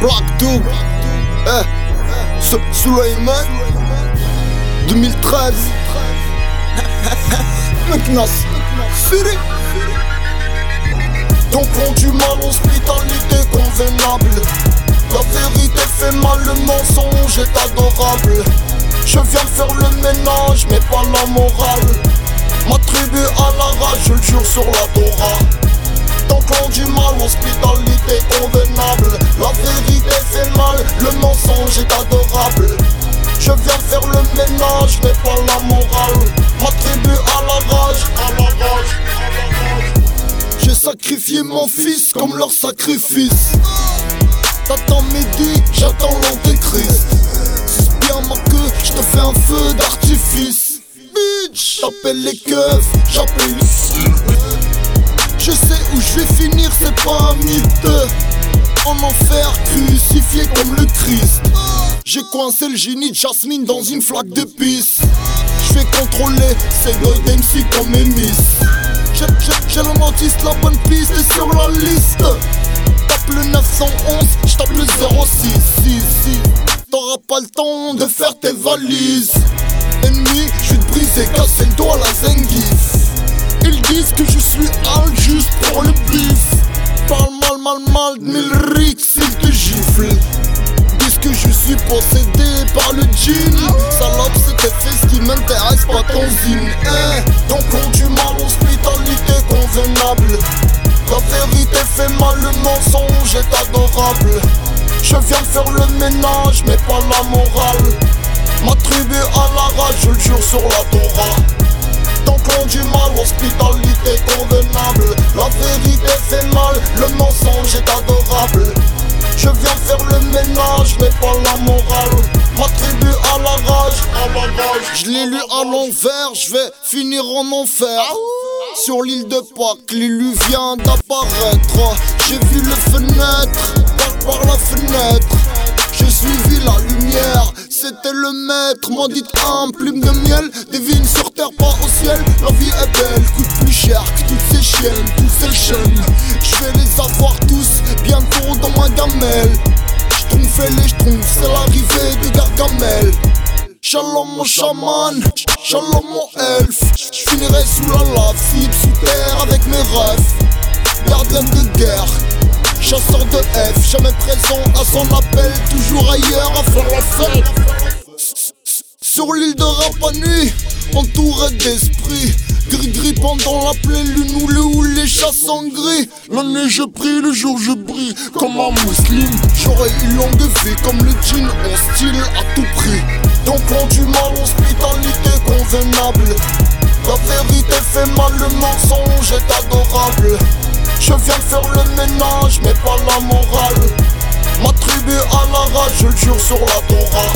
Black Dog, eh, Suleiman, 2013, McNass, City. Donc on du mal, hospitalité convenable. La vérité fait mal, le mensonge est adorable. Je viens faire le ménage, mais pas la morale. Ma tribu à la rage, je le jure sur la Torah. Du mal, hospitalité convenable. La vérité fait mal, le mensonge est adorable. Je viens faire le ménage, mais pas la morale. Ma à la rage, à la rage. J'ai sacrifié mon fils comme leur sacrifice. T'attends midi, j'attends l'antéchrist. Bien ma queue, je te fais un feu d'artifice. Bitch, j'appelle les keufs, j'appelle les Je sais où je vais finir, En enfer, crucifié comme le Christ. J'ai coincé le génie de Jasmine dans une flaque de pisse. Je vais contrôler ces goy d'MC comme mes. J'ai le la bonne piste est sur la liste. Tape le 911, j'tape le 0666. T'auras pas le temps de faire tes valises. Ennemi, j'vais te briser, casser le doigt à la zengif. Ils disent que je suis al juste pour le bif. Parle mal, mal, mal de mille rix, ils te giflent. Disent que je suis possédé par le djinn. Salope, c'est tes fesses qui m'intéresse pas ton zine. Eh, donc on du mal, hospitalité convenable. La vérité fait mal, le mensonge est adorable. Je viens faire le ménage, mais pas la morale. Ma tribu à la rage, je le jure sur la Torah. Tant qu'on du mal, hospitalité convenable. La vérité fait mal, le mensonge Je l'ai lu à l'envers, je vais finir en enfer. Sur l'île de Pâques, l'élu vient d'apparaître. J'ai vu le fenêtre, par, par la fenêtre. J'ai suivi la lumière, c'était le maître. M'en dit un plume de miel, divine sur terre, pas au ciel. La vie est belle, coûte plus cher que toutes ces chiennes, toutes ces chaînes. Je vais les avoir tous bientôt dans ma gamelle. J'trouve les j'trouve, c'est l'arrivée de Gargamel. Shalom mon chaman, shalom mon elfe. J'finirai sous la lave, cible sous terre avec mes rêves. Gardien de guerre, chasseur de F, jamais présent à son appel, toujours ailleurs à faire la fête. Sur l'île de Rapanui, entouré d'esprits. Gris gris pendant la pleine lune où le ou les chats sont gris. La nuit je prie, le jour je brille comme un musulman. J'aurais une longue vie comme le djinn hostile à tout prix. On du mal, hospitalité convenable. La vérité fait mal, le mensonge est adorable. Je viens faire le ménage, mais pas la morale. Ma tribu à la rage, je le jure sur la Torah.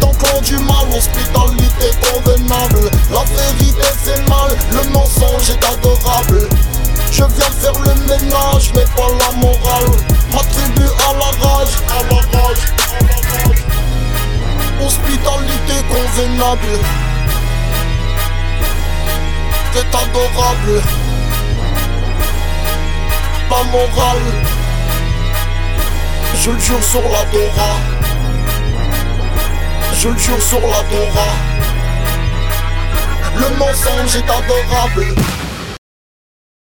Tant qu'on du mal, hospitalité convenable. La vérité fait mal, le mensonge est adorable. Je viens faire le ménage, mais pas la morale. Ma tribu à Hospitalité convenable. C'est adorable. Pas morale. Je le jure sur la. Je le jure sur la. Le mensonge est adorable.